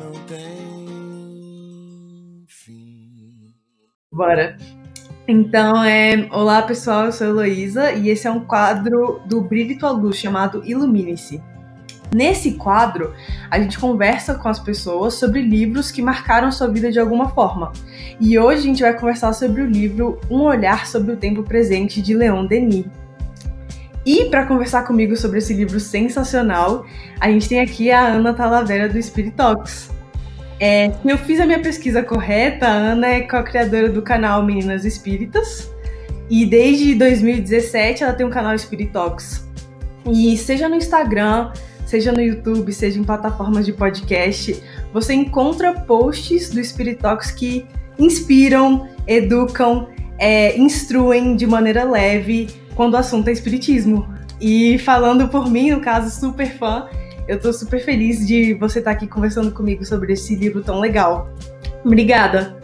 não tem fim. Bora. Então, é... olá pessoal, eu sou Heloísa e esse é um quadro do Brilho Tua Luz chamado Ilumine-se. Nesse quadro, a gente conversa com as pessoas sobre livros que marcaram sua vida de alguma forma. E hoje a gente vai conversar sobre o livro Um Olhar sobre o Tempo Presente de Leon Denis. E para conversar comigo sobre esse livro sensacional, a gente tem aqui a Ana Talavera do Spiritox. É, eu fiz a minha pesquisa correta, a Ana é co-criadora do canal Meninas Espíritas. E desde 2017 ela tem um canal Spiritox. E seja no Instagram, seja no YouTube, seja em plataformas de podcast, você encontra posts do Spiritox que inspiram, educam, é, instruem de maneira leve quando o assunto é espiritismo. E falando por mim, no caso, super fã, eu tô super feliz de você estar tá aqui conversando comigo sobre esse livro tão legal. Obrigada!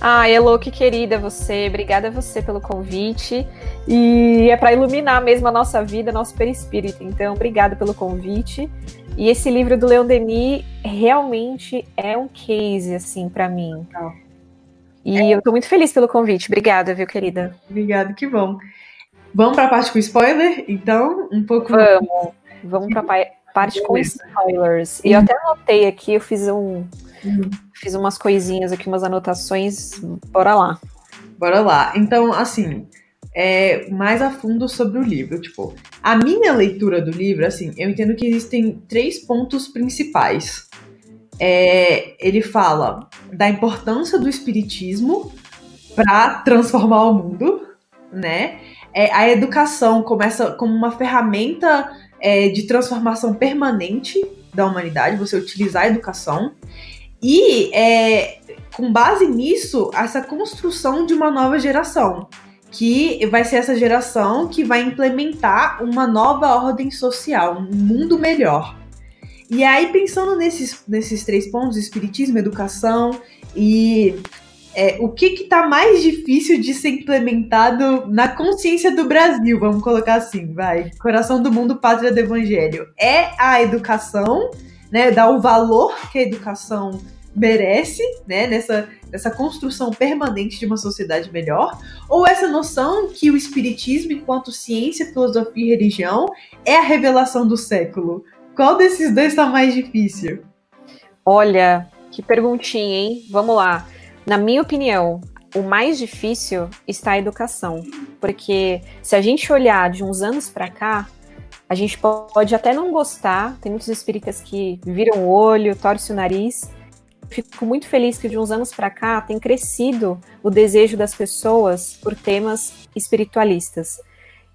Ah, Elo, que querida você. Obrigada a você pelo convite. E é para iluminar mesmo a nossa vida, nosso perispírito. Então, obrigada pelo convite. E esse livro do Leon Denis realmente é um case, assim, para mim. E é. eu tô muito feliz pelo convite. Obrigada, viu, querida? Obrigada, que bom. Vamos para a parte com spoiler, então? Um pouco. Vamos. Vamos para a parte com spoilers. E eu até anotei aqui, eu fiz um, Uhum. Fiz umas coisinhas aqui, umas anotações. Bora lá. Bora lá. Então, assim, é, mais a fundo sobre o livro. Tipo, a minha leitura do livro, assim, eu entendo que existem três pontos principais. É, ele fala da importância do espiritismo para transformar o mundo, né? É, a educação começa como uma ferramenta é, de transformação permanente da humanidade, você utilizar a educação. E é, com base nisso, essa construção de uma nova geração, que vai ser essa geração que vai implementar uma nova ordem social, um mundo melhor. E aí, pensando nesses, nesses três pontos, espiritismo, educação e é, o que está mais difícil de ser implementado na consciência do Brasil, vamos colocar assim, vai. Coração do mundo, pátria do evangelho. É a educação, né? Dar o valor que a educação merece, né, nessa, nessa construção permanente de uma sociedade melhor, ou essa noção que o espiritismo, enquanto ciência, filosofia e religião, é a revelação do século? Qual desses dois está mais difícil? Olha, que perguntinha, hein? Vamos lá. Na minha opinião, o mais difícil está a educação, porque se a gente olhar de uns anos para cá, a gente pode até não gostar, tem muitos espíritas que viram o olho, torcem o nariz, fico muito feliz que de uns anos para cá tem crescido o desejo das pessoas por temas espiritualistas.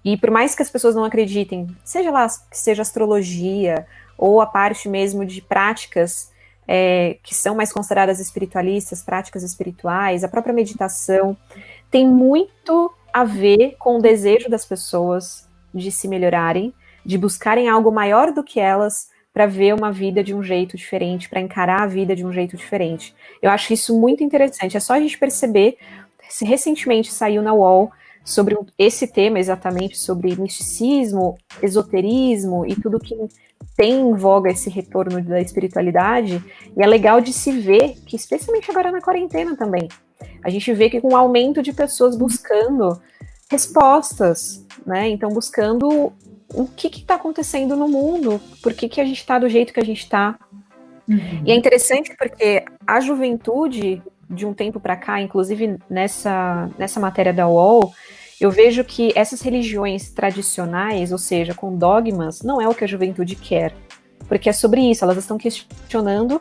E por mais que as pessoas não acreditem, seja lá que seja astrologia ou a parte mesmo de práticas é, que são mais consideradas espiritualistas, práticas espirituais, a própria meditação, tem muito a ver com o desejo das pessoas de se melhorarem, de buscarem algo maior do que elas para ver uma vida de um jeito diferente, para encarar a vida de um jeito diferente. Eu acho isso muito interessante. É só a gente perceber. Recentemente saiu na UOL sobre esse tema exatamente, sobre misticismo, esoterismo e tudo que tem em voga esse retorno da espiritualidade, e é legal de se ver que, especialmente agora na quarentena também, a gente vê que com o aumento de pessoas buscando respostas, né? Então, buscando o que está acontecendo no mundo, por que, que a gente está do jeito que a gente está. Uhum. E é interessante porque a juventude, de um tempo para cá, inclusive nessa, nessa matéria da UOL, eu vejo que essas religiões tradicionais, ou seja, com dogmas, não é o que a juventude quer. Porque é sobre isso, elas estão questionando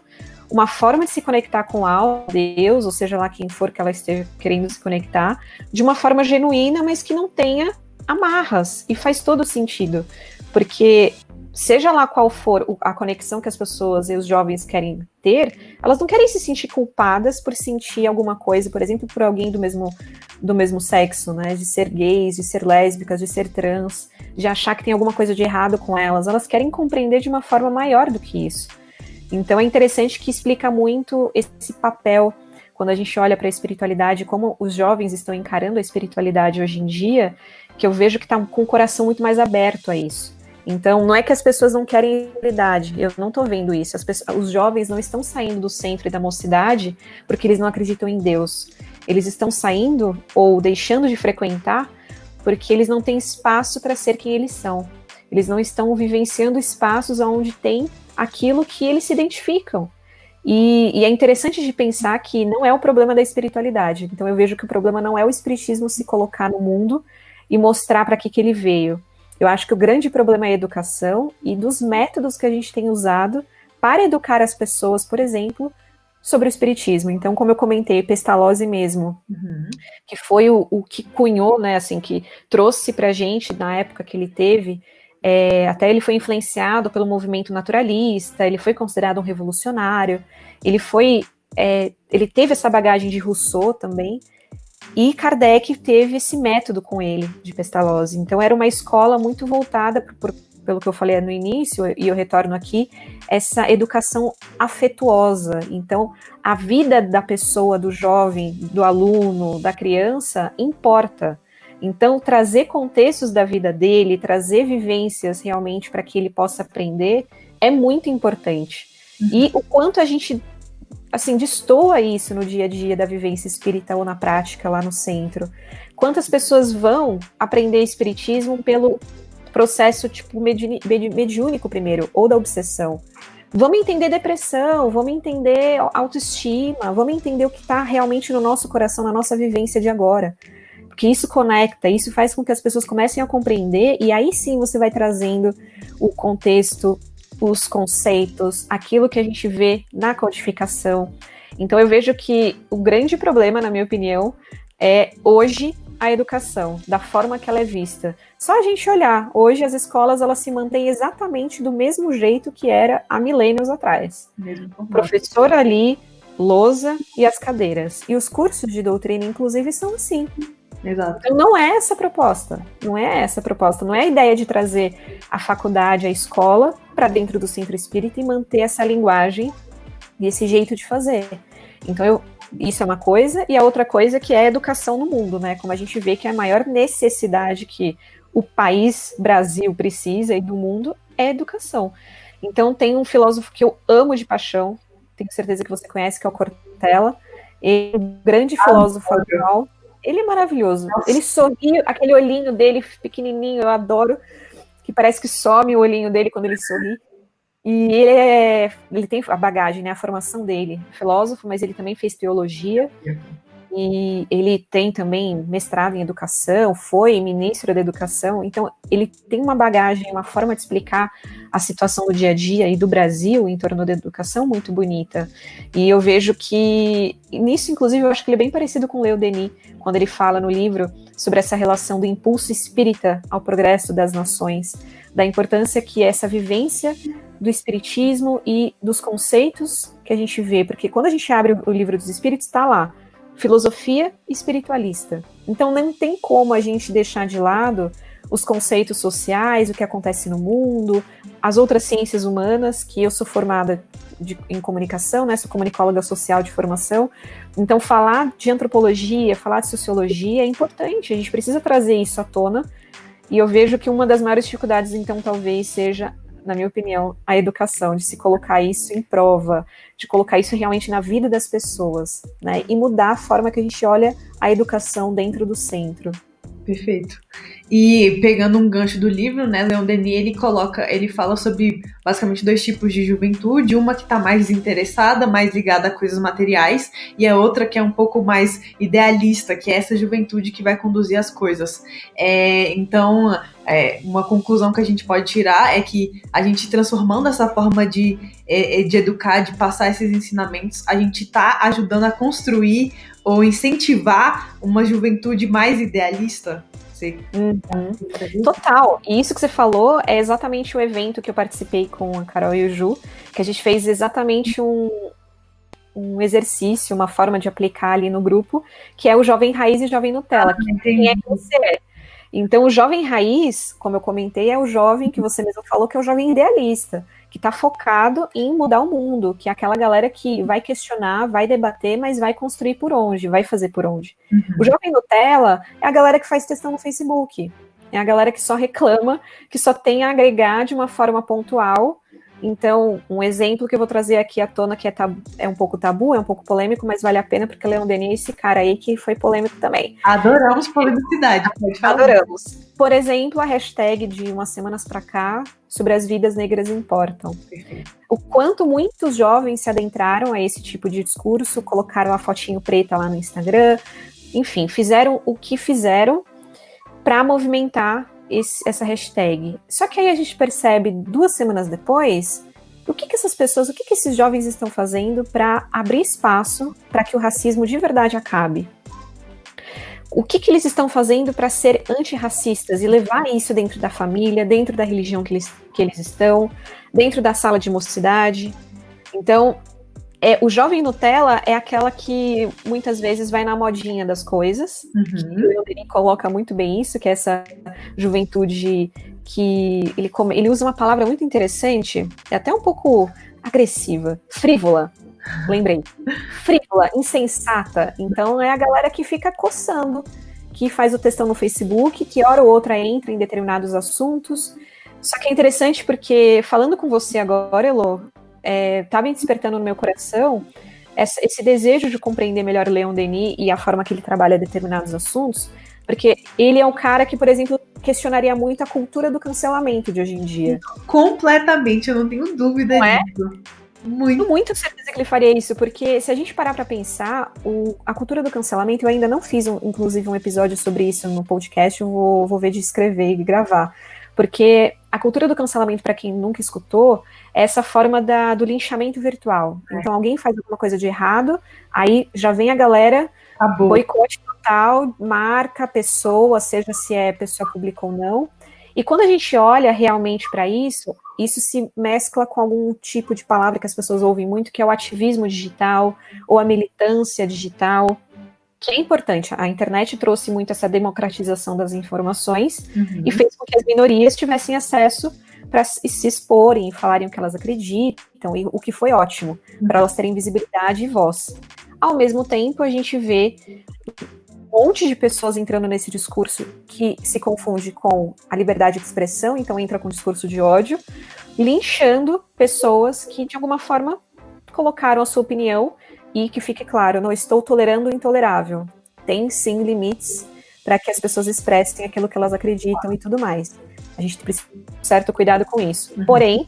uma forma de se conectar com algo, Deus, ou seja lá quem for que ela esteja querendo se conectar, de uma forma genuína, mas que não tenha amarras. E faz todo sentido. Porque seja lá qual for a conexão que as pessoas e os jovens querem ter, elas não querem se sentir culpadas por sentir alguma coisa, por exemplo, por alguém do mesmo, do mesmo sexo, né? De ser gays, de ser lésbicas, de ser trans, de achar que tem alguma coisa de errado com elas. Elas querem compreender de uma forma maior do que isso. Então é interessante que explica muito esse papel quando a gente olha para a espiritualidade, como os jovens estão encarando a espiritualidade hoje em dia, que eu vejo que está com o coração muito mais aberto a isso. Então, não é que as pessoas não querem realidade, eu não estou vendo isso. Pessoas, os jovens não estão saindo do centro e da mocidade porque eles não acreditam em Deus. Eles estão saindo ou deixando de frequentar porque eles não têm espaço para ser quem eles são. Eles não estão vivenciando espaços onde tem aquilo que eles se identificam. E, e, é interessante de pensar que não é o problema da espiritualidade. Então eu vejo que o problema não é o espiritismo se colocar no mundo e mostrar para que, que ele veio. Eu acho que o grande problema é a educação e dos métodos que a gente tem usado para educar as pessoas, por exemplo, sobre o espiritismo. Então, como eu comentei, Pestalozzi mesmo, uhum. que foi o, o, que cunhou, né, assim, que trouxe para a gente na época que ele teve. É, até ele foi influenciado pelo movimento naturalista, ele foi considerado um revolucionário, ele foi, é, ele teve essa bagagem de Rousseau também, e Kardec teve esse método com ele, de Pestalozzi. Então, era uma escola muito voltada, por, pelo que eu falei no início, e eu retorno aqui, essa educação afetuosa. Então, a vida da pessoa, do jovem, do aluno, da criança, importa. Então, trazer contextos da vida dele, trazer vivências realmente para que ele possa aprender, é muito importante. Uhum. E o quanto a gente assim, destoa isso no dia a dia da vivência espírita ou na prática lá no centro. Quantas pessoas vão aprender espiritismo pelo processo tipo medi mediúnico primeiro, ou da obsessão? Vamos entender depressão, vamos entender autoestima, vamos entender o que está realmente no nosso coração, na nossa vivência de agora. Porque isso conecta, isso faz com que as pessoas comecem a compreender, e aí sim você vai trazendo o contexto os conceitos, aquilo que a gente vê na codificação. Então eu vejo que o grande problema, na minha opinião, é hoje a educação, da forma que ela é vista. Só a gente olhar, hoje as escolas elas se mantêm exatamente do mesmo jeito que era há milênios atrás. O professor ali, lousa e as cadeiras. E os cursos de doutrina, inclusive, são assim. Exato. Então não é essa a proposta. Não é essa a proposta. Não é a ideia de trazer a faculdade, a escola para dentro do centro espírita e manter essa linguagem e esse jeito de fazer. Então eu, isso é uma coisa, e a outra coisa que é a educação no mundo, né? Como a gente vê que a maior necessidade que o país Brasil precisa e do mundo é educação. Então tem um filósofo que eu amo de paixão, tenho certeza que você conhece, que é o Cortella, ele, um grande ah, filósofo atual. Ele é maravilhoso. Nossa. Ele sorri, aquele olhinho dele pequenininho, eu adoro, que parece que some o olhinho dele quando ele sorri. E ele é, ele tem a bagagem, né, a formação dele, filósofo, mas ele também fez teologia. E ele tem também mestrado em educação, foi ministro da educação, então ele tem uma bagagem, uma forma de explicar a situação do dia a dia e do Brasil em torno da educação muito bonita. E eu vejo que, nisso, inclusive, eu acho que ele é bem parecido com Leo Denis, quando ele fala no livro sobre essa relação do impulso espírita ao progresso das nações, da importância que essa vivência do espiritismo e dos conceitos que a gente vê, porque quando a gente abre o livro dos espíritos, está lá filosofia espiritualista. Então não tem como a gente deixar de lado os conceitos sociais, o que acontece no mundo, as outras ciências humanas, que eu sou formada de, em comunicação, né, sou comunicóloga social de formação. Então falar de antropologia, falar de sociologia é importante, a gente precisa trazer isso à tona. E eu vejo que uma das maiores dificuldades, então, talvez seja na minha opinião, a educação, de se colocar isso em prova, de colocar isso realmente na vida das pessoas, né? E mudar a forma que a gente olha a educação dentro do centro. Perfeito. E pegando um gancho do livro, né, Leon Denis, ele coloca, ele fala sobre basicamente dois tipos de juventude, uma que está mais desinteressada, mais ligada a coisas materiais, e a outra que é um pouco mais idealista, que é essa juventude que vai conduzir as coisas. É, então, é, uma conclusão que a gente pode tirar é que a gente transformando essa forma de, é, é de educar, de passar esses ensinamentos, a gente está ajudando a construir ou incentivar uma juventude mais idealista. Uhum. Total. E isso que você falou é exatamente o evento que eu participei com a Carol e o Ju, que a gente fez exatamente um, um exercício, uma forma de aplicar ali no grupo, que é o Jovem Raiz e Jovem Nutella. Ah, quem é que você é? Então, o jovem raiz, como eu comentei, é o jovem que você mesmo falou que é o jovem idealista que está focado em mudar o mundo, que é aquela galera que vai questionar, vai debater, mas vai construir por onde, vai fazer por onde. Uhum. O Jovem Nutella é a galera que faz textão no Facebook. É a galera que só reclama, que só tem a agregar de uma forma pontual então, um exemplo que eu vou trazer aqui à tona, que é, tabu, é um pouco tabu, é um pouco polêmico, mas vale a pena, porque Leon Denis é esse cara aí que foi polêmico também. Adoramos polemicidade, pode falar. Adoramos. Por exemplo, a hashtag de umas semanas para cá, sobre as vidas negras importam. O quanto muitos jovens se adentraram a esse tipo de discurso, colocaram a fotinho preta lá no Instagram, enfim, fizeram o que fizeram para movimentar esse, essa hashtag. Só que aí a gente percebe duas semanas depois o que, que essas pessoas, o que, que esses jovens estão fazendo para abrir espaço para que o racismo de verdade acabe. O que, que eles estão fazendo para ser antirracistas e levar isso dentro da família, dentro da religião que eles, que eles estão, dentro da sala de mocidade. Então, é, o jovem Nutella é aquela que muitas vezes vai na modinha das coisas. Uhum. O coloca muito bem isso, que é essa juventude que ele, ele usa uma palavra muito interessante, é até um pouco agressiva, frívola. Lembrei. Frívola, insensata. Então é a galera que fica coçando, que faz o textão no Facebook, que hora ou outra entra em determinados assuntos. Só que é interessante porque, falando com você agora, Elo, estava é, despertando no meu coração essa, esse desejo de compreender melhor Leon Denis e a forma que ele trabalha determinados assuntos, porque ele é um cara que, por exemplo, questionaria muito a cultura do cancelamento de hoje em dia. Completamente, eu não tenho dúvida não é? Muito. muito certeza que ele faria isso, porque se a gente parar para pensar, o, a cultura do cancelamento, eu ainda não fiz, um, inclusive, um episódio sobre isso no podcast, eu vou, vou ver de escrever e gravar. Porque a cultura do cancelamento, para quem nunca escutou, é essa forma da, do linchamento virtual. É. Então, alguém faz alguma coisa de errado, aí já vem a galera, Acabou. boicote total, marca a pessoa, seja se é pessoa pública ou não. E quando a gente olha realmente para isso, isso se mescla com algum tipo de palavra que as pessoas ouvem muito, que é o ativismo digital ou a militância digital que é importante. A internet trouxe muito essa democratização das informações uhum. e fez com que as minorias tivessem acesso para se exporem e falarem o que elas acreditam, e o que foi ótimo, uhum. para elas terem visibilidade e voz. Ao mesmo tempo, a gente vê monte de pessoas entrando nesse discurso que se confunde com a liberdade de expressão, então entra com o discurso de ódio, linchando pessoas que, de alguma forma, colocaram a sua opinião e que fique claro, não estou tolerando o intolerável. Tem sim limites para que as pessoas expressem aquilo que elas acreditam e tudo mais. A gente precisa ter certo cuidado com isso. Uhum. Porém,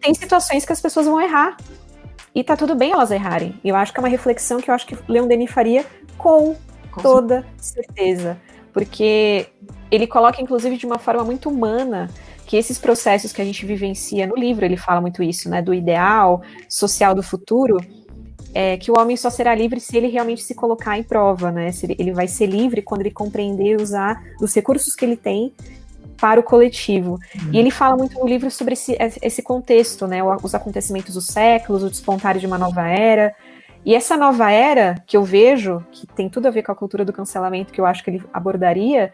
tem situações que as pessoas vão errar. E tá tudo bem elas errarem. E eu acho que é uma reflexão que eu acho que Leon Denis faria com, com toda certeza. Porque ele coloca, inclusive, de uma forma muito humana que esses processos que a gente vivencia no livro, ele fala muito isso, né, do ideal social do futuro, é, que o homem só será livre se ele realmente se colocar em prova, né? Se ele, ele vai ser livre quando ele compreender e usar os recursos que ele tem para o coletivo. Uhum. E ele fala muito no livro sobre esse, esse contexto, né? Os acontecimentos dos séculos, o despontar de uma nova era. E essa nova era que eu vejo, que tem tudo a ver com a cultura do cancelamento, que eu acho que ele abordaria,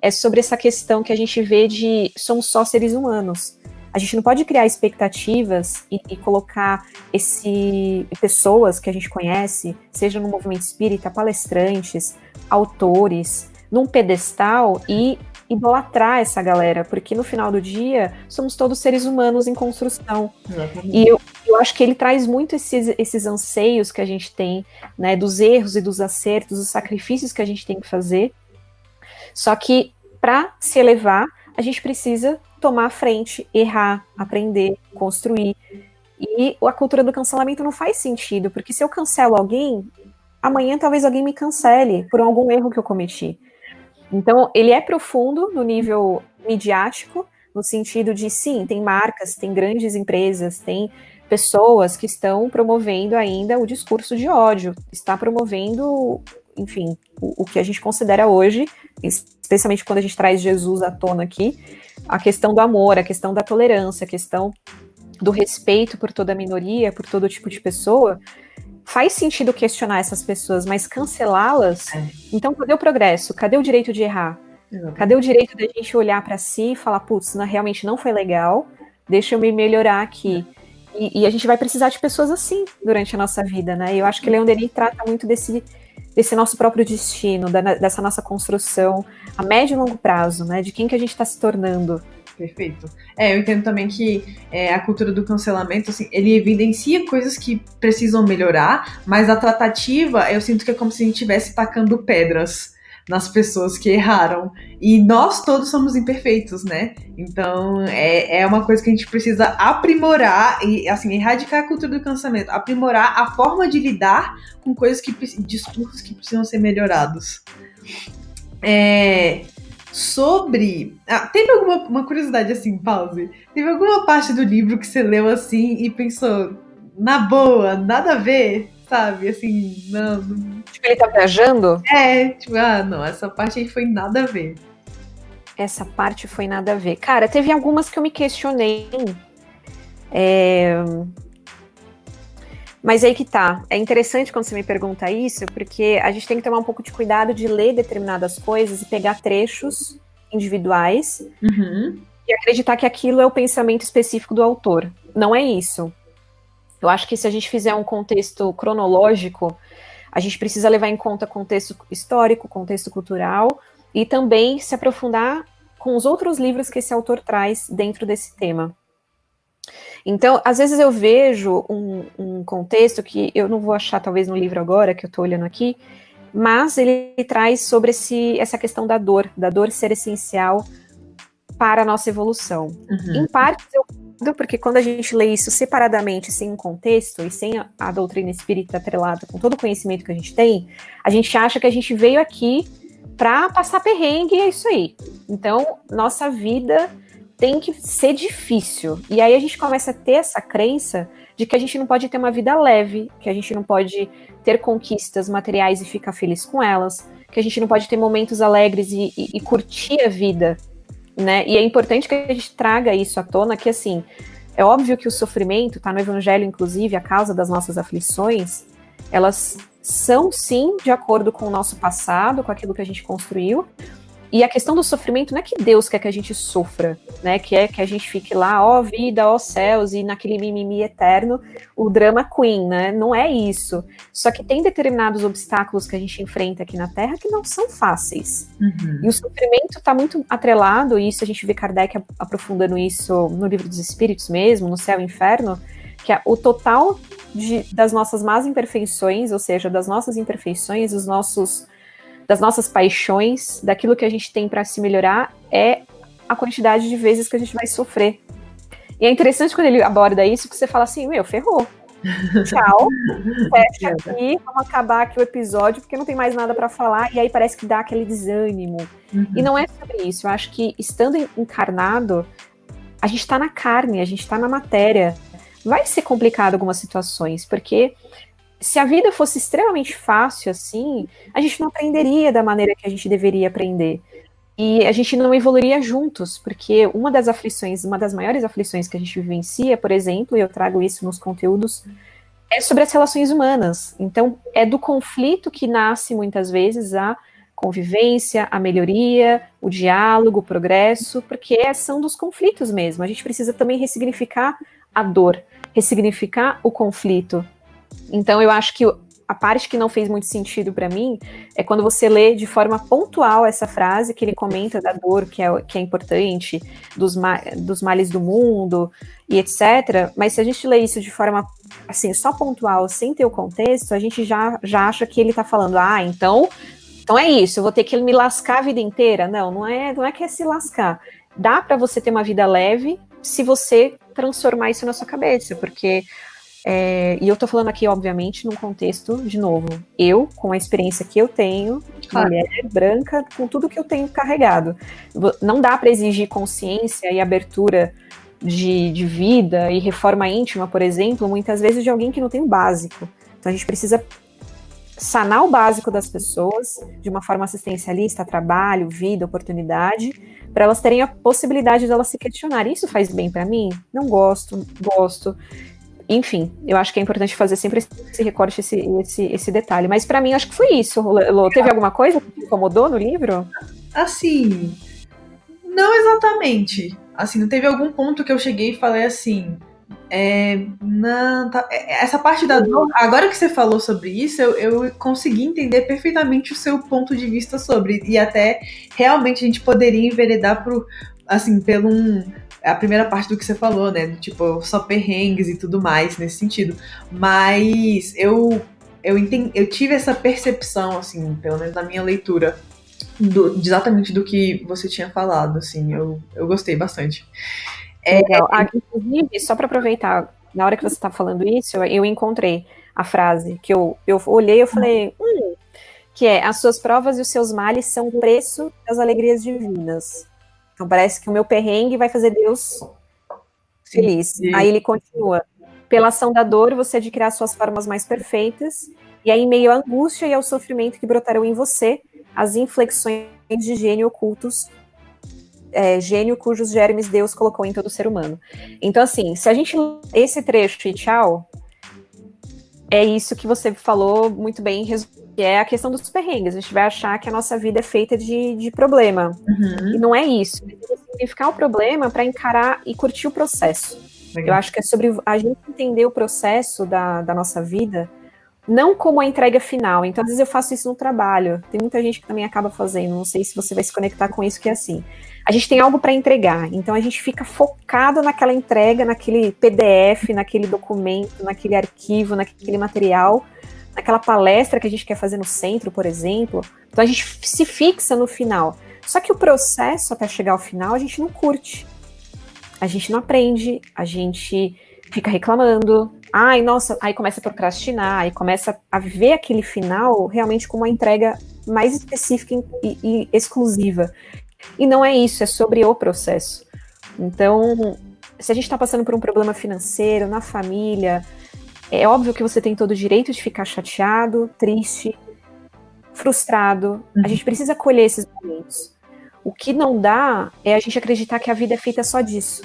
é sobre essa questão que a gente vê de somos só seres humanos. A gente não pode criar expectativas e, e, colocar esse pessoas que a gente conhece, seja no movimento espírita, palestrantes, autores, num pedestal e idolatrar essa galera, porque no final do dia somos todos seres humanos em construção. E eu, eu acho que ele traz muito esses, esses anseios que a gente tem, né, dos erros e dos acertos, dos sacrifícios que a gente tem que fazer. Só que para se elevar, a gente precisa tomar a frente, errar, aprender, construir. E a cultura do cancelamento não faz sentido, porque se eu cancelo alguém, amanhã talvez alguém me cancele por algum erro que eu cometi. Então, ele é profundo no nível midiático, no sentido de, sim, tem marcas, tem grandes empresas, tem pessoas que estão promovendo ainda o discurso de ódio, está promovendo, enfim, o, o que a gente considera hoje, especialmente quando a gente traz Jesus à tona aqui, a questão do amor, a questão da tolerância, a questão do respeito por toda minoria, por todo tipo de pessoa, faz sentido questionar essas pessoas, mas cancelá-las. É. Então, cadê o progresso? Cadê o direito de errar? Cadê o direito da gente olhar para si e falar, putz, realmente não foi legal, deixa eu me melhorar aqui. E, e, a gente vai precisar de pessoas assim durante a nossa vida, né? E eu acho que Leon Denis trata muito desse, desse nosso próprio destino, da, dessa nossa construção a médio e longo prazo, né? De quem que a gente está se tornando. Perfeito. É, eu entendo também que é, a cultura do cancelamento, assim, ele evidencia coisas que precisam melhorar, mas a tratativa, eu sinto que é como se a gente estivesse tacando pedras nas pessoas que erraram. E nós todos somos imperfeitos, né? Então é, é uma coisa que a gente precisa aprimorar e assim, erradicar a cultura do cancelamento, aprimorar a forma de lidar com coisas que discursos que precisam ser melhorados. É, sobre. Ah, teve alguma uma curiosidade assim, pause? Teve alguma parte do livro que você leu assim e pensou, na boa, nada a ver? sabe? Assim, não, não. Tipo, ele tá viajando? É, tipo, ah, não, essa parte aí foi nada a ver. Essa parte foi nada a ver. Cara, teve algumas que eu me questionei. É... Mas aí que tá. É interessante quando você me pergunta isso, porque a gente tem que tomar um pouco de cuidado de ler determinadas coisas e pegar trechos individuais uhum. e acreditar que aquilo é o pensamento específico do autor. Não é isso. Eu acho que se a gente fizer um contexto cronológico, a gente precisa levar em conta contexto histórico, contexto cultural e também se aprofundar com os outros livros que esse autor traz dentro desse tema. Então, às vezes eu vejo um, um contexto que eu não vou achar talvez no livro agora, que eu estou olhando aqui, mas ele traz sobre esse, essa questão da dor, da dor ser essencial para a nossa evolução. Uhum. Em parte, eu porque quando a gente lê isso separadamente, sem um contexto e sem a, a doutrina espírita atrelada com todo o conhecimento que a gente tem, a gente acha que a gente veio aqui para passar perrengue e é isso aí. Então, nossa vida tem que ser difícil. E aí a gente começa a ter essa crença de que a gente não pode ter uma vida leve, que a gente não pode ter conquistas materiais e ficar feliz com elas, que a gente não pode ter momentos alegres e, e, e curtir a vida né? E é importante que a gente traga isso à tona, que assim, é óbvio que o sofrimento, tá no Evangelho, inclusive, a causa das nossas aflições, elas são sim de acordo com o nosso passado, com aquilo que a gente construiu, e a questão do sofrimento não é que Deus quer que a gente sofra, né? Que é que a gente fique lá, ó vida, ó céus, e naquele mimimi eterno, o drama queen, né? Não é isso. Só que tem determinados obstáculos que a gente enfrenta aqui na Terra que não são fáceis. Uhum. E o sofrimento está muito atrelado, e isso a gente vê Kardec aprofundando isso no livro dos Espíritos mesmo, no Céu e Inferno, que é o total de, das nossas más imperfeições, ou seja, das nossas imperfeições, os nossos das nossas paixões, daquilo que a gente tem para se melhorar, é a quantidade de vezes que a gente vai sofrer. E é interessante quando ele aborda isso, que você fala assim, meu, ferrou. Tchau, fecha aqui, vamos acabar aqui o episódio, porque não tem mais nada para falar, e aí parece que dá aquele desânimo. Uhum. E não é sobre isso, eu acho que estando encarnado, a gente está na carne, a gente está na matéria. Vai ser complicado algumas situações, porque se a vida fosse extremamente fácil assim, a gente não aprenderia da maneira que a gente deveria aprender. E a gente não evoluiria juntos, porque uma das aflições, uma das maiores aflições que a gente vivencia, por exemplo, e eu trago isso nos conteúdos, é sobre as relações humanas. Então, é do conflito que nasce muitas vezes a convivência, a melhoria, o diálogo, o progresso, porque são dos conflitos mesmo. A gente precisa também ressignificar a dor, ressignificar o conflito, então eu acho que a parte que não fez muito sentido para mim é quando você lê de forma pontual essa frase que ele comenta da dor que é, que é importante, dos, ma dos males do mundo e etc. Mas se a gente lê isso de forma assim, só pontual, sem ter o contexto, a gente já, já acha que ele está falando, ah, então, então é isso, eu vou ter que me lascar a vida inteira. Não, não é, não é que é se lascar. Dá para você ter uma vida leve se você transformar isso na sua cabeça, porque é, e eu tô falando aqui, obviamente, num contexto, de novo, eu, com a experiência que eu tenho, claro. mulher branca, com tudo que eu tenho carregado. Não dá para exigir consciência e abertura de, de vida e reforma íntima, por exemplo, muitas vezes de alguém que não tem o básico. Então a gente precisa sanar o básico das pessoas de uma forma assistencialista, trabalho, vida, oportunidade, para elas terem a possibilidade de elas se questionar. Isso faz bem para mim? Não gosto, gosto enfim, eu acho que é importante fazer sempre esse recorte, esse, esse, esse detalhe. Mas para mim, acho que foi isso. Lô, teve alguma coisa que te incomodou no livro? Assim, não exatamente. Assim, não teve algum ponto que eu cheguei e falei assim, é, não, tá, é, essa parte da dor, agora que você falou sobre isso, eu, eu consegui entender perfeitamente o seu ponto de vista sobre, e até realmente a gente poderia enveredar por, assim, pelo um, a primeira parte do que você falou, né? Tipo, só perrengues e tudo mais nesse sentido. Mas eu eu, entendi, eu tive essa percepção, assim, pelo menos na minha leitura, do, exatamente do que você tinha falado, assim, eu, eu gostei bastante. É, ah, inclusive, só para aproveitar, na hora que você está falando isso, eu encontrei a frase que eu, eu olhei e falei, hum, que é, as suas provas e os seus males são o preço das alegrias divinas. Então parece que o meu perrengue vai fazer Deus feliz. Sim. Aí ele continua. Pela ação da dor, você adquirirá suas formas mais perfeitas, e aí, em meio à angústia e ao sofrimento que brotarão em você, as inflexões de gênio ocultos, é, gênio cujos germes Deus colocou em todo ser humano. Então, assim, se a gente. Esse trecho e tchau, é isso que você falou muito bem, que é a questão dos perrengues. A gente vai achar que a nossa vida é feita de, de problema. Uhum. E não é isso. É significar o problema para encarar e curtir o processo. Legal. Eu acho que é sobre a gente entender o processo da, da nossa vida, não como a entrega final. Então, às vezes eu faço isso no trabalho. Tem muita gente que também acaba fazendo. Não sei se você vai se conectar com isso, que é assim. A gente tem algo para entregar, então a gente fica focado naquela entrega, naquele PDF, naquele documento, naquele arquivo, naquele material, naquela palestra que a gente quer fazer no centro, por exemplo. Então a gente se fixa no final. Só que o processo até chegar ao final a gente não curte a gente não aprende, a gente fica reclamando. Ai, nossa, aí começa a procrastinar, aí começa a ver aquele final realmente como uma entrega mais específica e, e exclusiva. E não é isso, é sobre o processo. Então, se a gente está passando por um problema financeiro, na família, é óbvio que você tem todo o direito de ficar chateado, triste, frustrado. Uhum. A gente precisa colher esses momentos. O que não dá é a gente acreditar que a vida é feita só disso.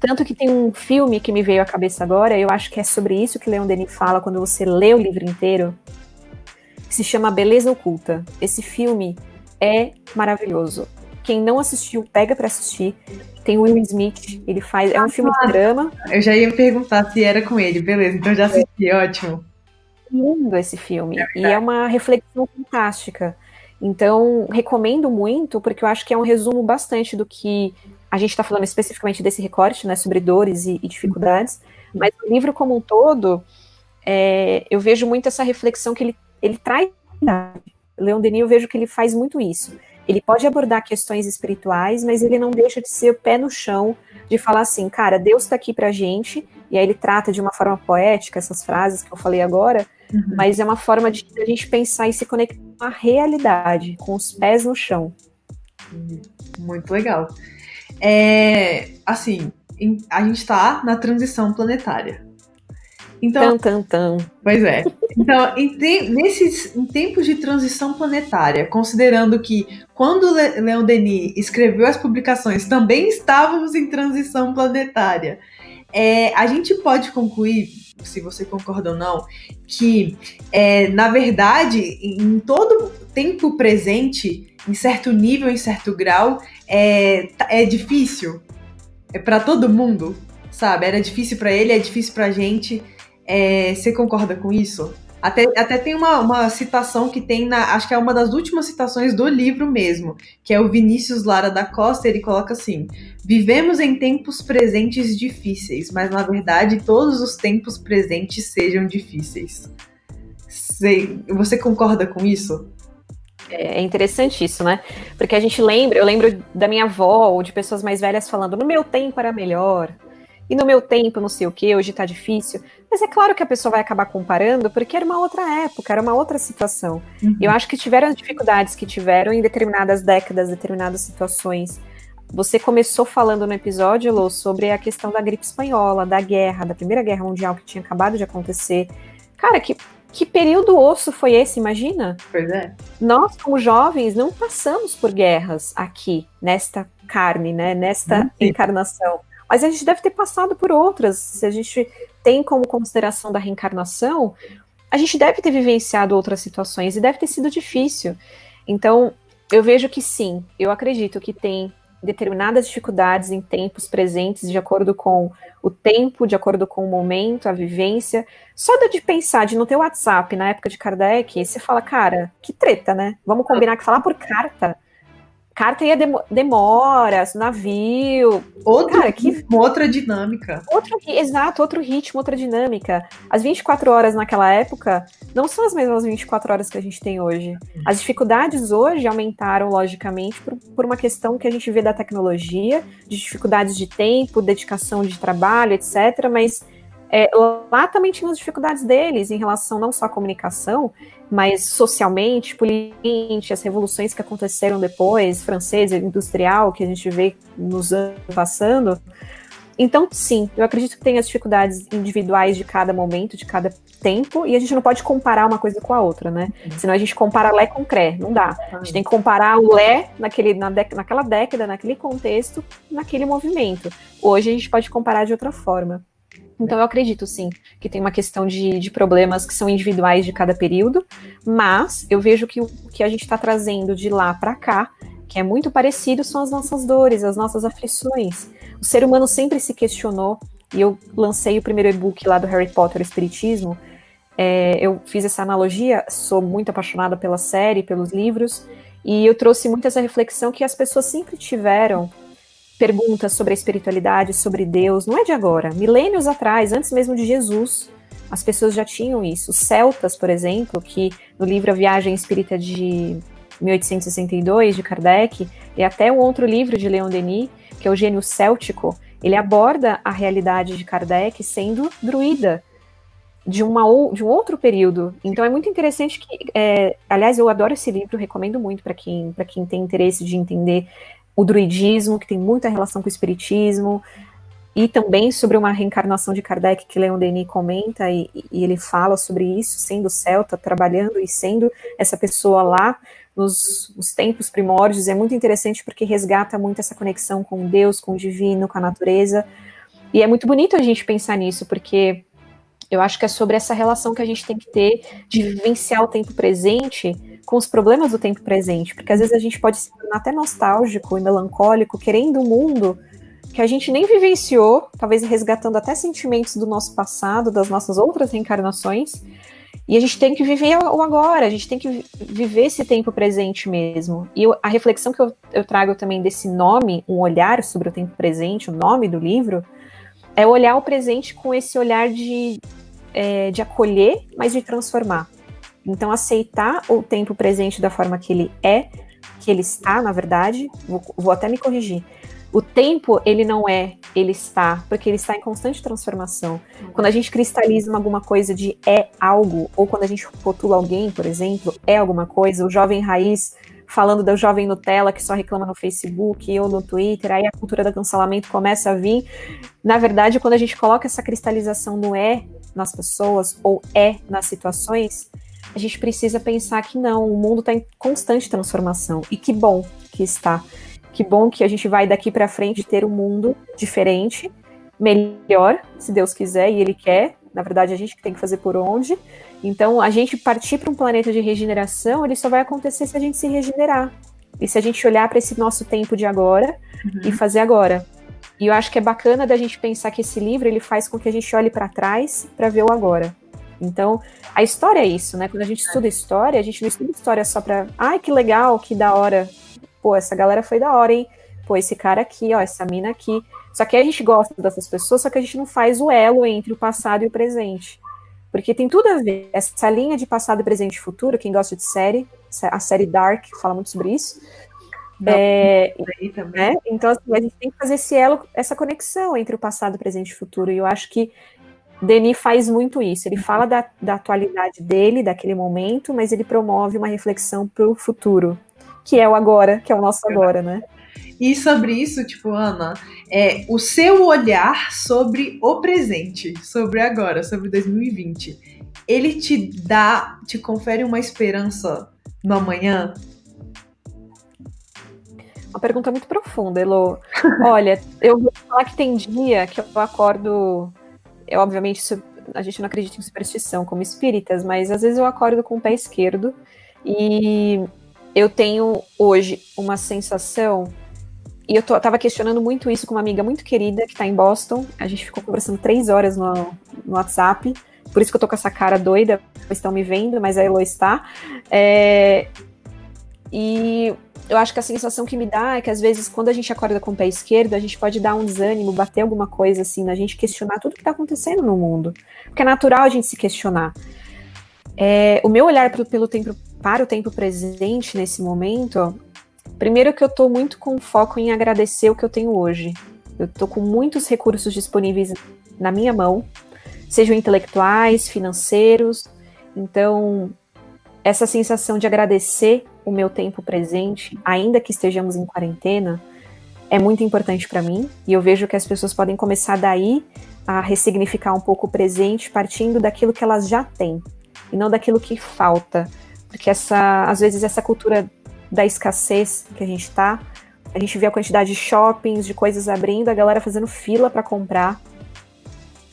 Tanto que tem um filme que me veio à cabeça agora, eu acho que é sobre isso que Leon Denis fala quando você lê o livro inteiro, que se chama Beleza Oculta. Esse filme é maravilhoso. Quem não assistiu, pega para assistir. Tem o Will Smith, ele faz. É um filme de drama. Eu já ia perguntar se era com ele, beleza, então já assisti, ótimo. Lindo esse filme. É e é uma reflexão fantástica. Então, recomendo muito, porque eu acho que é um resumo bastante do que a gente está falando especificamente desse recorte, né, sobre dores e, e dificuldades, mas o livro como um todo, é, eu vejo muito essa reflexão que ele, ele traz. Leon Denis, eu vejo que ele faz muito isso. Ele pode abordar questões espirituais, mas ele não deixa de ser o pé no chão, de falar assim, cara, Deus está aqui pra gente, e aí ele trata de uma forma poética essas frases que eu falei agora, uhum. mas é uma forma de a gente pensar e se conectar com a realidade, com os pés no chão. Muito legal. É, assim, a gente está na transição planetária. Então, tan, tan, tan. Pois é. Então, em, te, nesses, em tempos de transição planetária, considerando que quando Le, Leon Denis escreveu as publicações, também estávamos em transição planetária, é, a gente pode concluir, se você concorda ou não, que, é, na verdade, em todo tempo presente, em certo nível, em certo grau, é, é difícil. É para todo mundo, sabe? Era difícil para ele, é difícil pra gente. É, você concorda com isso? Até, até tem uma, uma citação que tem na. Acho que é uma das últimas citações do livro mesmo, que é o Vinícius Lara da Costa. Ele coloca assim: Vivemos em tempos presentes difíceis, mas na verdade todos os tempos presentes sejam difíceis. Você, você concorda com isso? É interessante isso, né? Porque a gente lembra, eu lembro da minha avó ou de pessoas mais velhas falando: no meu tempo era melhor, e no meu tempo não sei o que, hoje tá difícil. Mas é claro que a pessoa vai acabar comparando, porque era uma outra época, era uma outra situação. Uhum. Eu acho que tiveram as dificuldades que tiveram em determinadas décadas, determinadas situações. Você começou falando no episódio, Lô, sobre a questão da gripe espanhola, da guerra, da Primeira Guerra Mundial que tinha acabado de acontecer. Cara, que que período osso foi esse, imagina? Pois é. Nós, como jovens, não passamos por guerras aqui, nesta carne, né? Nesta Sim. encarnação. Mas a gente deve ter passado por outras. Se a gente tem como consideração da reencarnação, a gente deve ter vivenciado outras situações e deve ter sido difícil. Então, eu vejo que sim, eu acredito que tem determinadas dificuldades em tempos presentes, de acordo com o tempo, de acordo com o momento, a vivência. Só de pensar, de não ter WhatsApp na época de Kardec, você fala, cara, que treta, né? Vamos combinar que falar por carta carta ia dem demoras, navio. Outro Cara, que... outra dinâmica. Outro, exato, outro ritmo, outra dinâmica. As 24 horas naquela época não são as mesmas 24 horas que a gente tem hoje. As dificuldades hoje aumentaram, logicamente, por, por uma questão que a gente vê da tecnologia, de dificuldades de tempo, dedicação de trabalho, etc. Mas é, lá também tinha as dificuldades deles em relação não só à comunicação, mas socialmente, politicamente, as revoluções que aconteceram depois, francesa, industrial, que a gente vê nos anos passando. Então, sim, eu acredito que tem as dificuldades individuais de cada momento, de cada tempo, e a gente não pode comparar uma coisa com a outra, né? Uhum. Senão a gente compara Lé com Cré, não dá. A gente tem que comparar o Lé naquele, na naquela década, naquele contexto, naquele movimento. Hoje a gente pode comparar de outra forma. Então eu acredito sim que tem uma questão de, de problemas que são individuais de cada período, mas eu vejo que o que a gente está trazendo de lá para cá, que é muito parecido, são as nossas dores, as nossas aflições. O ser humano sempre se questionou, e eu lancei o primeiro e-book lá do Harry Potter, Espiritismo. É, eu fiz essa analogia, sou muito apaixonada pela série, pelos livros, e eu trouxe muito essa reflexão que as pessoas sempre tiveram perguntas sobre a espiritualidade, sobre Deus, não é de agora. Milênios atrás, antes mesmo de Jesus, as pessoas já tinham isso. Os celtas, por exemplo, que no livro A Viagem Espírita de 1862, de Kardec, e até um outro livro de Leon Denis, que é o Gênio Céltico, ele aborda a realidade de Kardec sendo druida de, uma, de um outro período. Então é muito interessante que, é, aliás, eu adoro esse livro, recomendo muito para quem, quem tem interesse de entender o druidismo, que tem muita relação com o espiritismo, e também sobre uma reencarnação de Kardec que Leon Denis comenta, e, e, ele fala sobre isso, sendo celta, trabalhando e sendo essa pessoa lá nos, nos tempos primórdios. É muito interessante porque resgata muito essa conexão com Deus, com o divino, com a natureza. E é muito bonito a gente pensar nisso, porque eu acho que é sobre essa relação que a gente tem que ter de vivenciar o tempo presente com os problemas do tempo presente, porque às vezes a gente pode se tornar até nostálgico e melancólico, querendo um mundo que a gente nem vivenciou, talvez resgatando até sentimentos do nosso passado, das nossas outras reencarnações. E a gente tem que viver o agora, a gente tem que viver esse tempo presente mesmo. E eu, a reflexão que eu, eu trago também desse nome, um olhar sobre o tempo presente, o nome do livro, é olhar o presente com esse olhar de, é, de acolher, mas de transformar. Então, aceitar o tempo presente da forma que ele é, que ele está, na verdade, vou, vou até me corrigir. O tempo, ele não é, ele está, porque ele está em constante transformação. Quando a gente cristaliza alguma coisa de é algo, ou quando a gente rotula alguém, por exemplo, é alguma coisa, o jovem raiz falando do jovem Nutella que só reclama no Facebook ou no Twitter, aí a cultura do cancelamento começa a vir. Na verdade, quando a gente coloca essa cristalização no é nas pessoas, ou é nas situações, a gente precisa pensar que não, o mundo está em constante transformação. E que bom que está. Que bom que a gente vai daqui para frente ter um mundo diferente, melhor, se Deus quiser e Ele quer. Na verdade, a gente que tem que fazer por onde. Então, a gente partir para um planeta de regeneração, ele só vai acontecer se a gente se regenerar. E se a gente olhar para esse nosso tempo de agora uhum. e fazer agora. E eu acho que é bacana da gente pensar que esse livro ele faz com que a gente olhe para trás para ver o agora. Então, a história é isso, né? Quando a gente estuda história, a gente não estuda história só pra. Ai, que legal, que da hora. Pô, essa galera foi da hora, hein? Pô, esse cara aqui, ó, essa mina aqui. Só que a gente gosta dessas pessoas, só que a gente não faz o elo entre o passado e o presente. Porque tem tudo a ver. Essa linha de passado, presente e futuro, quem gosta de série, a série Dark fala muito sobre isso. Não, é, né? Então, assim, a gente tem que fazer esse elo, essa conexão entre o passado, presente e futuro. E eu acho que Denis faz muito isso. Ele fala da, da atualidade dele, daquele momento, mas ele promove uma reflexão para o futuro, que é o agora, que é o nosso agora, né? E sobre isso, tipo, Ana, é o seu olhar sobre o presente, sobre agora, sobre 2020, ele te dá, te confere uma esperança no amanhã? Uma pergunta muito profunda, Elo. Olha, eu vou falar que tem dia que eu acordo é obviamente a gente não acredita em superstição como espíritas, mas às vezes eu acordo com o pé esquerdo e eu tenho hoje uma sensação e eu tô, tava questionando muito isso com uma amiga muito querida que tá em Boston. A gente ficou conversando três horas no, no WhatsApp. Por isso que eu tô com essa cara doida. Estão me vendo, mas a Elo está. É, e eu acho que a sensação que me dá é que às vezes quando a gente acorda com o pé esquerdo, a gente pode dar um desânimo, bater alguma coisa assim, na gente questionar tudo que está acontecendo no mundo. Porque é natural a gente se questionar. É, o meu olhar pelo, pelo tempo, para o tempo presente nesse momento, primeiro que eu estou muito com foco em agradecer o que eu tenho hoje. Eu estou com muitos recursos disponíveis na minha mão, sejam intelectuais, financeiros. Então, essa sensação de agradecer o meu tempo presente, ainda que estejamos em quarentena, é muito importante para mim. E eu vejo que as pessoas podem começar daí a ressignificar um pouco o presente, partindo daquilo que elas já têm e não daquilo que falta. Porque essa, às vezes essa cultura da escassez que a gente está, a gente vê a quantidade de shoppings, de coisas abrindo, a galera fazendo fila para comprar.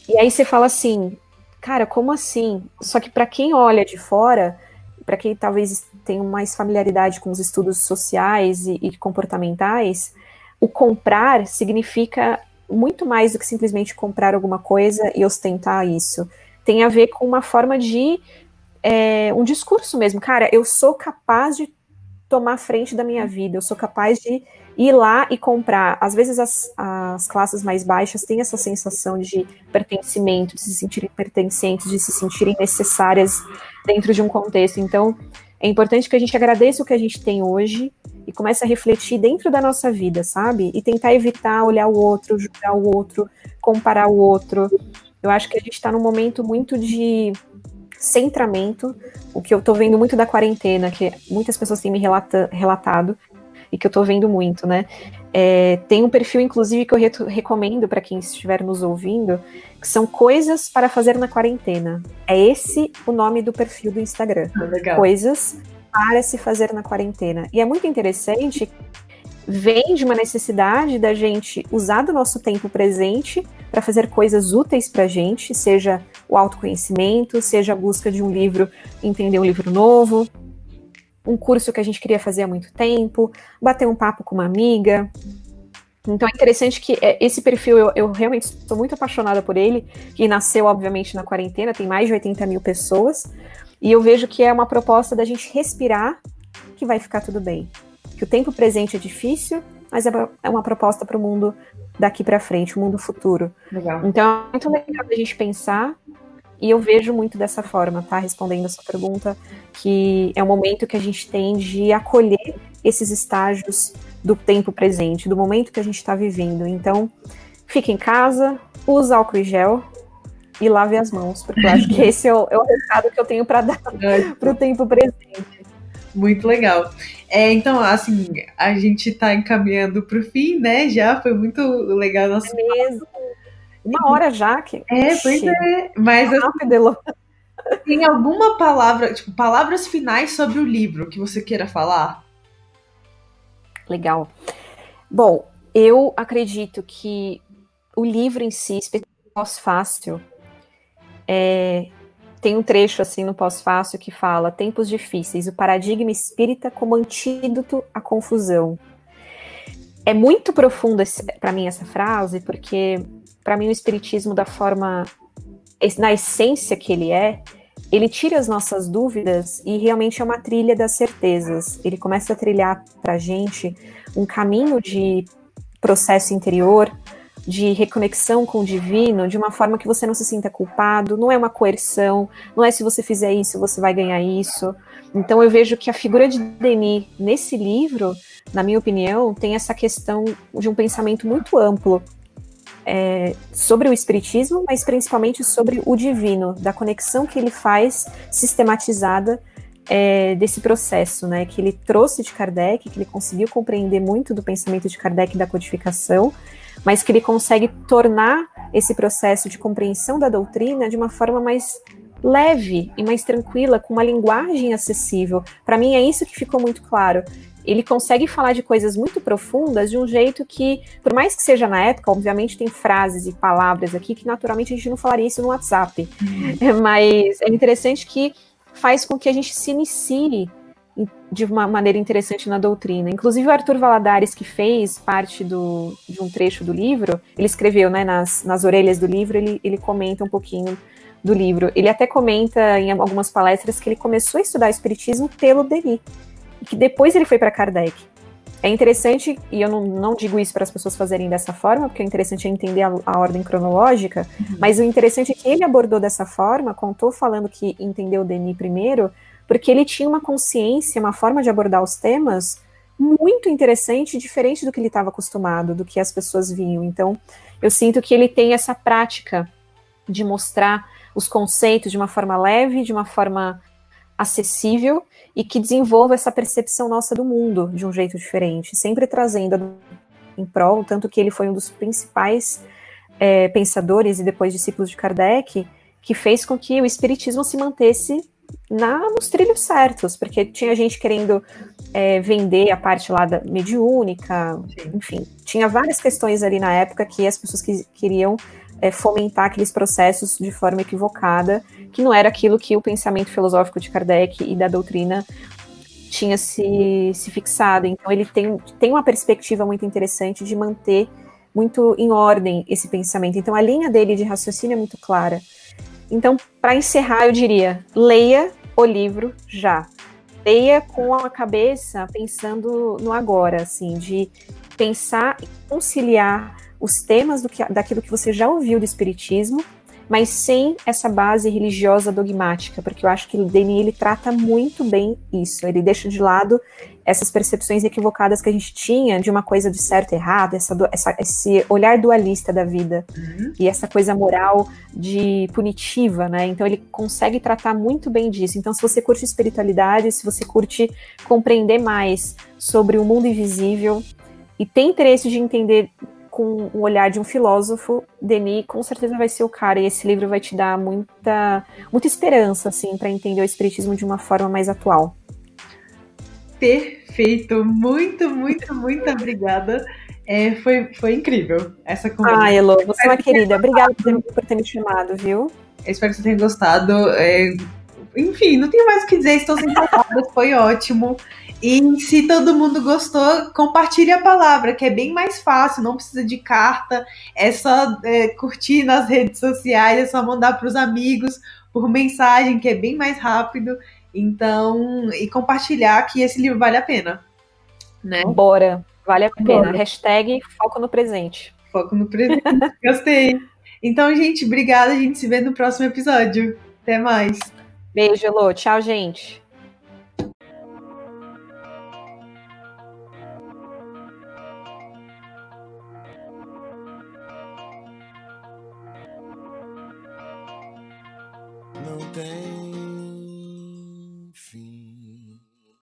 E aí você fala assim, cara, como assim? Só que para quem olha de fora, para quem talvez tenha mais familiaridade com os estudos sociais e, e comportamentais, o comprar significa muito mais do que simplesmente comprar alguma coisa e ostentar isso. Tem a ver com uma forma de é, um discurso mesmo. Cara, eu sou capaz de tomar frente da minha vida, eu sou capaz de ir lá e comprar. Às vezes as, as classes mais baixas têm essa sensação de pertencimento, de se sentirem pertencentes, de se sentirem necessárias dentro de um contexto. Então, é importante que a gente agradeça o que a gente tem hoje e comece a refletir dentro da nossa vida, sabe? E tentar evitar olhar o outro, julgar o outro, comparar o outro. Eu acho que a gente está num momento muito de centramento, o que eu estou vendo muito da quarentena, que muitas pessoas têm me relata, relatado, e que eu estou vendo muito, né? É, tem um perfil, inclusive, que eu re recomendo para quem estiver nos ouvindo, que são coisas para fazer na quarentena. É esse o nome do perfil do Instagram. Ah, coisas para se fazer na quarentena. E é muito interessante, vem de uma necessidade da gente usar do nosso tempo presente para fazer coisas úteis para a gente, seja o autoconhecimento, seja a busca de um livro, entender um livro novo, um curso que a gente queria fazer há muito tempo, bater um papo com uma amiga. Então é interessante que é, esse perfil, eu, eu realmente estou muito apaixonada por ele, que nasceu, obviamente, na quarentena, tem mais de 80 mil pessoas, e eu vejo que é uma proposta da gente respirar que vai ficar tudo bem. Que o tempo presente é difícil, mas é, é uma proposta para o mundo daqui para frente, o mundo futuro. Legal. Então é muito legal a gente pensar e eu vejo muito dessa forma, tá? Respondendo a sua pergunta, que é o momento que a gente tem de acolher esses estágios do tempo presente, do momento que a gente está vivendo. Então, fique em casa, use álcool e gel e lave as mãos, porque eu acho que esse é o, é o recado que eu tenho para dar para o tempo presente. Muito legal. É, então, assim, a gente está encaminhando para o fim, né? Já foi muito legal nosso. É mesmo. Uma hora já que. É, pois é. Mas rápido, tem alguma palavra, tipo, palavras finais sobre o livro que você queira falar? Legal. Bom, eu acredito que o livro em si, pós-fácil, é, tem um trecho assim no pós-fácil que fala: Tempos difíceis, o paradigma espírita como antídoto à confusão. É muito profunda para mim essa frase, porque para mim, o espiritismo, da forma, na essência que ele é, ele tira as nossas dúvidas e realmente é uma trilha das certezas. Ele começa a trilhar para gente um caminho de processo interior, de reconexão com o divino, de uma forma que você não se sinta culpado, não é uma coerção, não é se você fizer isso, você vai ganhar isso. Então eu vejo que a figura de Denis nesse livro, na minha opinião, tem essa questão de um pensamento muito amplo é, sobre o espiritismo, mas principalmente sobre o divino, da conexão que ele faz sistematizada é, desse processo, né? Que ele trouxe de Kardec, que ele conseguiu compreender muito do pensamento de Kardec e da codificação, mas que ele consegue tornar esse processo de compreensão da doutrina de uma forma mais leve e mais tranquila, com uma linguagem acessível. Para mim é isso que ficou muito claro ele consegue falar de coisas muito profundas de um jeito que, por mais que seja na época, obviamente tem frases e palavras aqui que naturalmente a gente não falaria isso no WhatsApp. Uhum. Mas é interessante que faz com que a gente se inicie de uma maneira interessante na doutrina. Inclusive o Arthur Valadares, que fez parte do, de um trecho do livro, ele escreveu né, nas, nas orelhas do livro, ele, ele comenta um pouquinho do livro. Ele até comenta em algumas palestras que ele começou a estudar Espiritismo pelo Denis, e que depois ele foi para Kardec. É interessante, e eu não, não digo isso para as pessoas fazerem dessa forma, porque o interessante é entender a, a ordem cronológica, uhum. mas o interessante é que ele abordou dessa forma, contou falando que entendeu o Denis primeiro, porque ele tinha uma consciência, uma forma de abordar os temas muito interessante, diferente do que ele estava acostumado, do que as pessoas viam. Então, eu sinto que ele tem essa prática de mostrar os conceitos de uma forma leve, de uma forma acessível e que desenvolva essa percepção nossa do mundo de um jeito diferente, sempre trazendo em prol, tanto que ele foi um dos principais é, pensadores e depois discípulos de Kardec, que fez com que o espiritismo se mantesse na, nos trilhos certos, porque tinha gente querendo é, vender a parte lá da mediúnica, Sim. enfim, tinha várias questões ali na época que as pessoas que, queriam é, fomentar aqueles processos de forma equivocada, que não era aquilo que o pensamento filosófico de Kardec e da doutrina tinha se, se fixado. Então, ele tem, tem uma perspectiva muito interessante de manter muito em ordem esse pensamento. Então, a linha dele de raciocínio é muito clara. Então, para encerrar, eu diria: leia o livro já. Leia com a cabeça pensando no agora, assim, de pensar e conciliar os temas do que, daquilo que você já ouviu do Espiritismo, mas sem essa base religiosa dogmática, porque eu acho que o Denis ele trata muito bem isso. Ele deixa de lado essas percepções equivocadas que a gente tinha de uma coisa de certo e errado, essa, essa, esse olhar dualista da vida uhum. e essa coisa moral de punitiva, né? Então ele consegue tratar muito bem disso. Então, se você curte espiritualidade, se você curte compreender mais sobre o mundo invisível e tem interesse de entender com o olhar de um filósofo, Denis com certeza vai ser o cara, e esse livro vai te dar muita, muita esperança, assim, para entender o espiritismo de uma forma mais atual. Perfeito, muito, muito, muito obrigada. É, foi, foi incrível essa conversa. Ah, Elo, você é uma querida. Obrigada por, por ter me chamado, viu? Eu espero que você tenha gostado. É, enfim, não tenho mais o que dizer, estou sem palavras, foi ótimo. E se todo mundo gostou, compartilhe a palavra, que é bem mais fácil, não precisa de carta, é só é, curtir nas redes sociais, é só mandar para os amigos por mensagem, que é bem mais rápido. Então, e compartilhar que esse livro vale a pena. Né? Bora, vale a pena. Bora. Hashtag foco no presente. Foco no presente. Gostei. Então, gente, obrigada. A gente se vê no próximo episódio. Até mais. Beijo, Elô. Tchau, gente.